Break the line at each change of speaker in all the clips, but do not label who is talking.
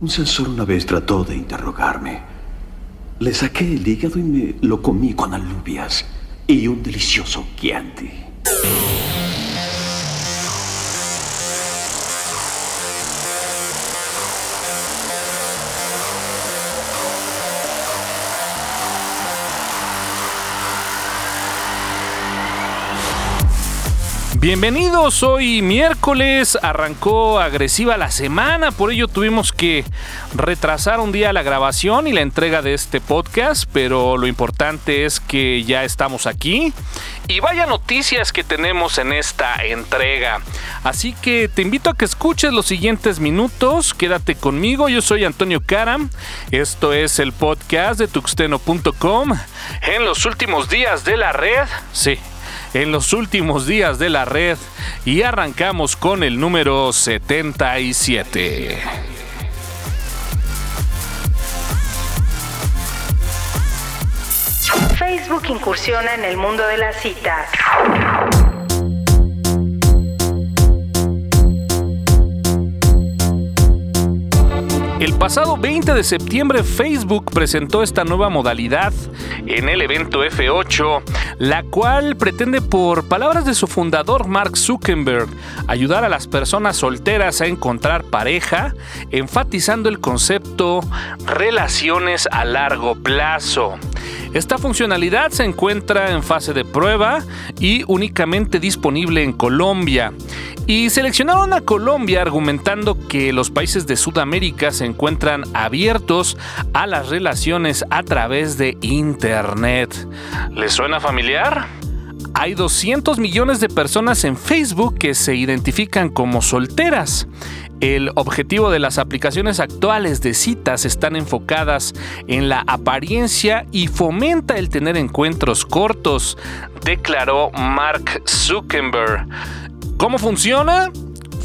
Un sensor una vez trató de interrogarme. Le saqué el hígado y me lo comí con alubias y un delicioso Chianti.
Bienvenidos, hoy miércoles arrancó agresiva la semana, por ello tuvimos que retrasar un día la grabación y la entrega de este podcast, pero lo importante es que ya estamos aquí y vaya noticias que tenemos en esta entrega. Así que te invito a que escuches los siguientes minutos, quédate conmigo, yo soy Antonio Karam, esto es el podcast de tuxteno.com. En los últimos días de la red, sí en los últimos días de la red y arrancamos con el número 77.
Facebook incursiona en el mundo de las citas.
El pasado 20 de septiembre Facebook presentó esta nueva modalidad en el evento F8, la cual pretende, por palabras de su fundador Mark Zuckerberg, ayudar a las personas solteras a encontrar pareja, enfatizando el concepto relaciones a largo plazo. Esta funcionalidad se encuentra en fase de prueba y únicamente disponible en Colombia. Y seleccionaron a Colombia argumentando que los países de Sudamérica se encuentran abiertos a las relaciones a través de Internet. ¿Les suena familiar? Hay 200 millones de personas en Facebook que se identifican como solteras. El objetivo de las aplicaciones actuales de citas están enfocadas en la apariencia y fomenta el tener encuentros cortos, declaró Mark Zuckerberg. ¿Cómo funciona?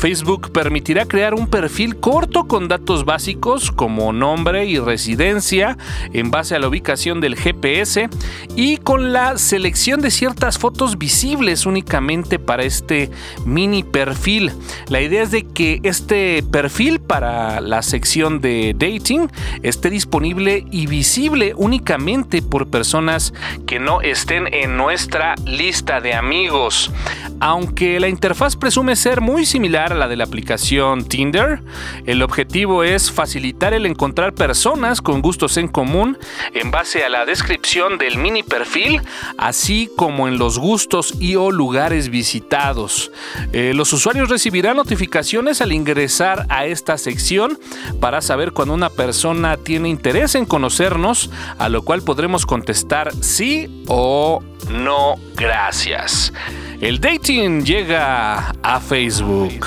Facebook permitirá crear un perfil corto con datos básicos como nombre y residencia en base a la ubicación del GPS y con la selección de ciertas fotos visibles únicamente para este mini perfil. La idea es de que este perfil para la sección de dating esté disponible y visible únicamente por personas que no estén en nuestra lista de amigos. Aunque la interfaz presume ser muy similar la de la aplicación Tinder. El objetivo es facilitar el encontrar personas con gustos en común en base a la descripción del mini perfil, así como en los gustos y o lugares visitados. Eh, los usuarios recibirán notificaciones al ingresar a esta sección para saber cuando una persona tiene interés en conocernos, a lo cual podremos contestar sí o no gracias. El dating llega a Facebook.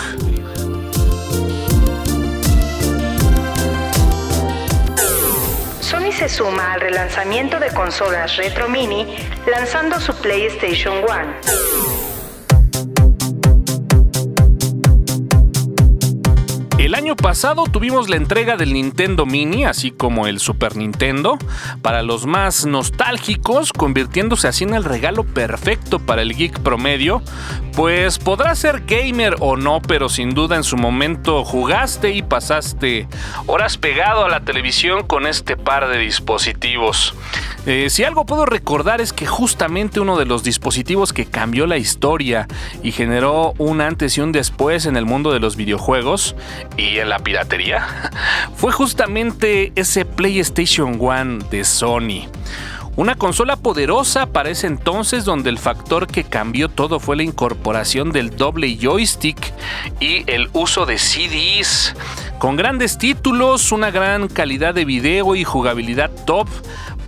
Sony se suma al relanzamiento de consolas Retro Mini lanzando su PlayStation 1.
Pasado tuvimos la entrega del Nintendo Mini, así como el Super Nintendo, para los más nostálgicos, convirtiéndose así en el regalo perfecto para el geek promedio, pues podrá ser gamer o no, pero sin duda en su momento jugaste y pasaste horas pegado a la televisión con este par de dispositivos. Eh, si algo puedo recordar es que justamente uno de los dispositivos que cambió la historia y generó un antes y un después en el mundo de los videojuegos y en la piratería fue justamente ese PlayStation 1 de Sony. Una consola poderosa para ese entonces donde el factor que cambió todo fue la incorporación del doble joystick y el uso de CDs. Con grandes títulos, una gran calidad de video y jugabilidad top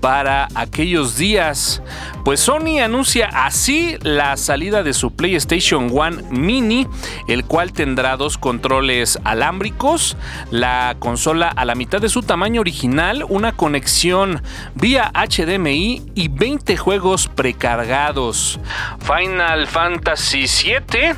para aquellos días. Pues Sony anuncia así la salida de su PlayStation 1 Mini, el cual tendrá dos controles alámbricos, la consola a la mitad de su tamaño original, una conexión vía HDMI y 20 juegos precargados. Final Fantasy VII,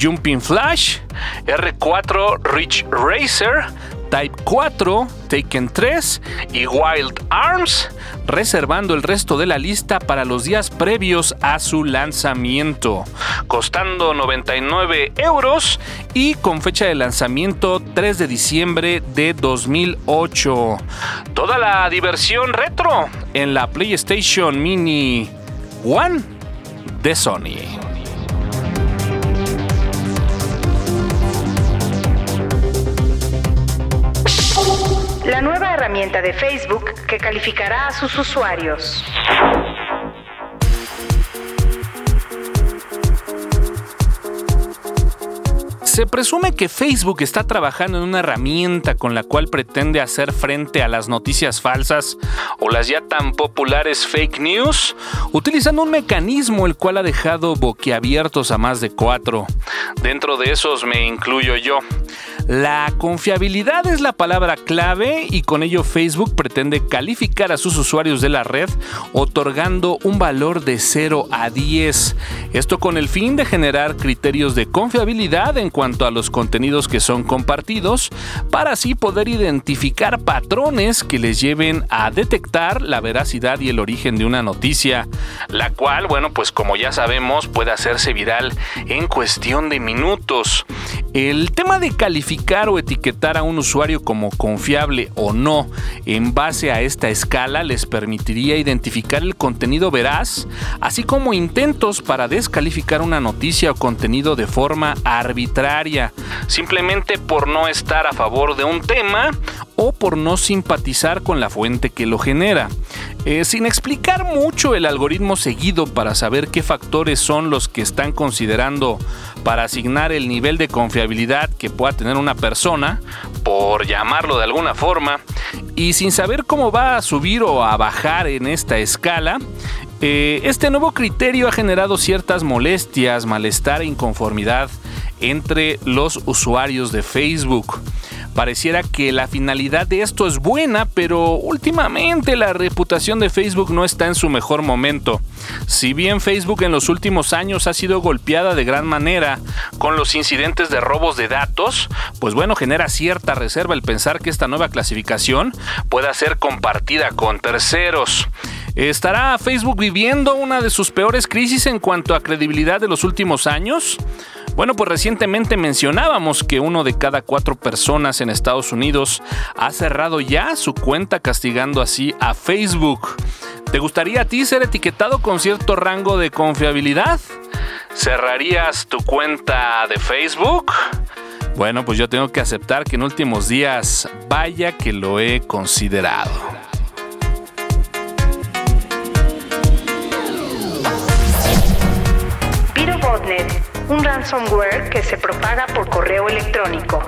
Jumping Flash, R4 Rich Racer, Type 4, Taken 3 y Wild Arms, reservando el resto de la lista para los días previos a su lanzamiento, costando 99 euros y con fecha de lanzamiento 3 de diciembre de 2008. Toda la diversión retro en la PlayStation Mini One de Sony.
La nueva herramienta de Facebook que calificará a sus usuarios.
Se presume que Facebook está trabajando en una herramienta con la cual pretende hacer frente a las noticias falsas o las ya tan populares fake news, utilizando un mecanismo el cual ha dejado boquiabiertos a más de cuatro. Dentro de esos me incluyo yo. La confiabilidad es la palabra clave y con ello Facebook pretende calificar a sus usuarios de la red otorgando un valor de 0 a 10. Esto con el fin de generar criterios de confiabilidad en cuanto a los contenidos que son compartidos para así poder identificar patrones que les lleven a detectar la veracidad y el origen de una noticia, la cual, bueno, pues como ya sabemos puede hacerse viral en cuestión de minutos. El tema de calificar o etiquetar a un usuario como confiable o no en base a esta escala les permitiría identificar el contenido veraz, así como intentos para descalificar una noticia o contenido de forma arbitraria, simplemente por no estar a favor de un tema o por no simpatizar con la fuente que lo genera. Eh, sin explicar mucho el algoritmo seguido para saber qué factores son los que están considerando para asignar el nivel de confiabilidad que pueda tener una persona, por llamarlo de alguna forma, y sin saber cómo va a subir o a bajar en esta escala, eh, este nuevo criterio ha generado ciertas molestias, malestar e inconformidad entre los usuarios de Facebook. Pareciera que la finalidad de esto es buena, pero últimamente la reputación de Facebook no está en su mejor momento. Si bien Facebook en los últimos años ha sido golpeada de gran manera con los incidentes de robos de datos, pues bueno, genera cierta reserva el pensar que esta nueva clasificación pueda ser compartida con terceros. ¿Estará Facebook viviendo una de sus peores crisis en cuanto a credibilidad de los últimos años? Bueno, pues recientemente mencionábamos que uno de cada cuatro personas en Estados Unidos ha cerrado ya su cuenta castigando así a Facebook. ¿Te gustaría a ti ser etiquetado con cierto rango de confiabilidad? ¿Cerrarías tu cuenta de Facebook? Bueno, pues yo tengo que aceptar que en últimos días vaya que lo he considerado.
Un ransomware que se propaga por correo electrónico.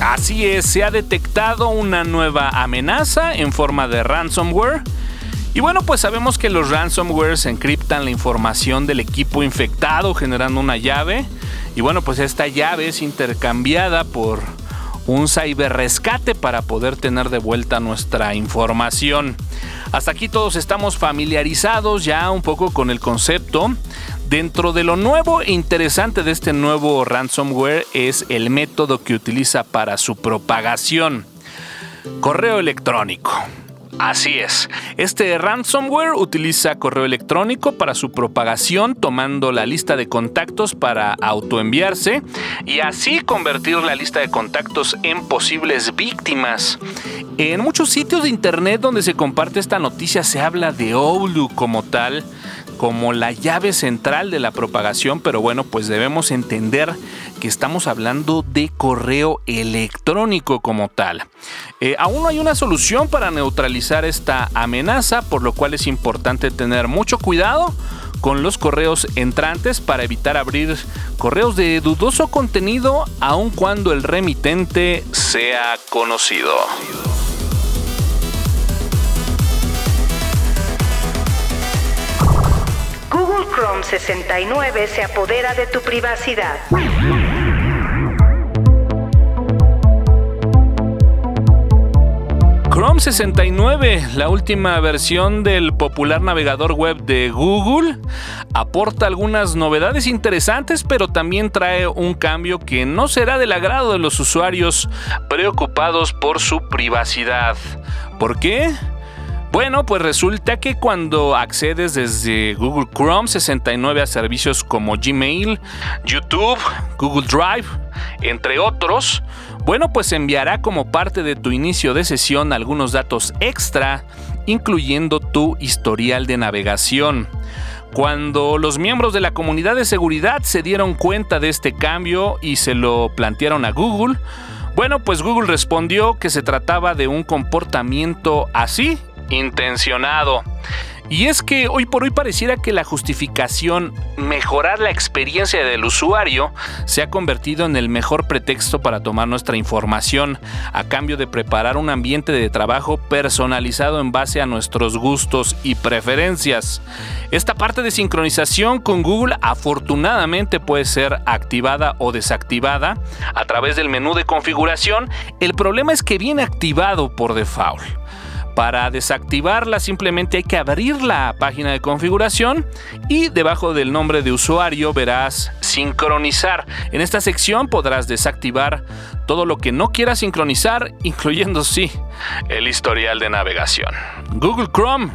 Así es, se ha detectado una nueva amenaza en forma de ransomware. Y bueno, pues sabemos que los ransomwares encriptan la información del equipo infectado generando una llave. Y bueno, pues esta llave es intercambiada por un ciberrescate para poder tener de vuelta nuestra información. Hasta aquí todos estamos familiarizados ya un poco con el concepto. Dentro de lo nuevo e interesante de este nuevo ransomware es el método que utiliza para su propagación. Correo electrónico. Así es. Este ransomware utiliza correo electrónico para su propagación, tomando la lista de contactos para autoenviarse y así convertir la lista de contactos en posibles víctimas. En muchos sitios de internet donde se comparte esta noticia se habla de Oulu como tal como la llave central de la propagación, pero bueno, pues debemos entender que estamos hablando de correo electrónico como tal. Eh, aún no hay una solución para neutralizar esta amenaza, por lo cual es importante tener mucho cuidado con los correos entrantes para evitar abrir correos de dudoso contenido aun cuando el remitente sea conocido.
Google Chrome 69 se apodera de tu privacidad.
Chrome Chrome 69, la última versión del popular navegador web de Google, aporta algunas novedades interesantes, pero también trae un cambio que no será del agrado de los usuarios preocupados por su privacidad. ¿Por qué? Bueno, pues resulta que cuando accedes desde Google Chrome 69 a servicios como Gmail, YouTube, Google Drive, entre otros, bueno, pues enviará como parte de tu inicio de sesión algunos datos extra, incluyendo tu historial de navegación. Cuando los miembros de la comunidad de seguridad se dieron cuenta de este cambio y se lo plantearon a Google, bueno, pues Google respondió que se trataba de un comportamiento así intencionado. Y es que hoy por hoy pareciera que la justificación mejorar la experiencia del usuario se ha convertido en el mejor pretexto para tomar nuestra información a cambio de preparar un ambiente de trabajo personalizado en base a nuestros gustos y preferencias. Esta parte de sincronización con Google afortunadamente puede ser activada o desactivada a través del menú de configuración. El problema es que viene activado por default. Para desactivarla simplemente hay que abrir la página de configuración y debajo del nombre de usuario verás sincronizar. En esta sección podrás desactivar todo lo que no quieras sincronizar, incluyendo sí el historial de navegación. Google Chrome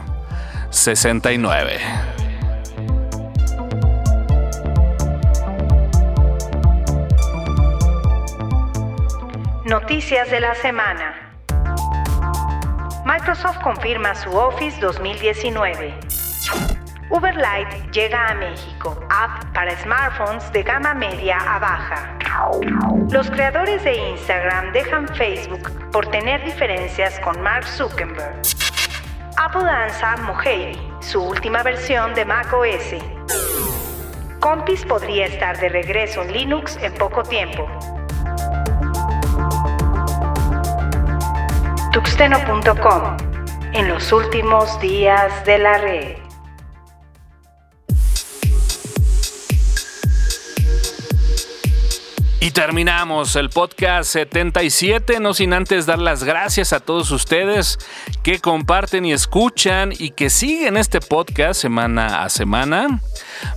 69.
Noticias de la semana. Microsoft confirma su Office 2019. Uber Lite llega a México, app para smartphones de gama media a baja. Los creadores de Instagram dejan Facebook por tener diferencias con Mark Zuckerberg. Apple lanza Mojave, su última versión de macOS. Compis podría estar de regreso en Linux en poco tiempo. tuxteno.com en los últimos días de la red.
Y terminamos el podcast 77, no sin antes dar las gracias a todos ustedes que comparten y escuchan y que siguen este podcast semana a semana.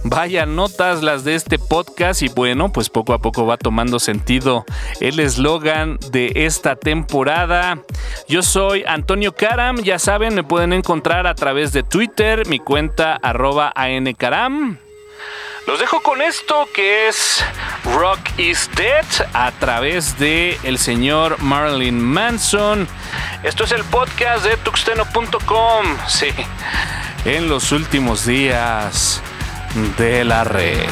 Vaya notas las de este podcast y bueno, pues poco a poco va tomando sentido el eslogan de esta temporada. Yo soy Antonio Karam, ya saben, me pueden encontrar a través de Twitter, mi cuenta arroba ancaram. Los dejo con esto que es Rock is Dead a través de el señor Marilyn Manson. Esto es el podcast de tuxteno.com. Sí, en los últimos días de la red.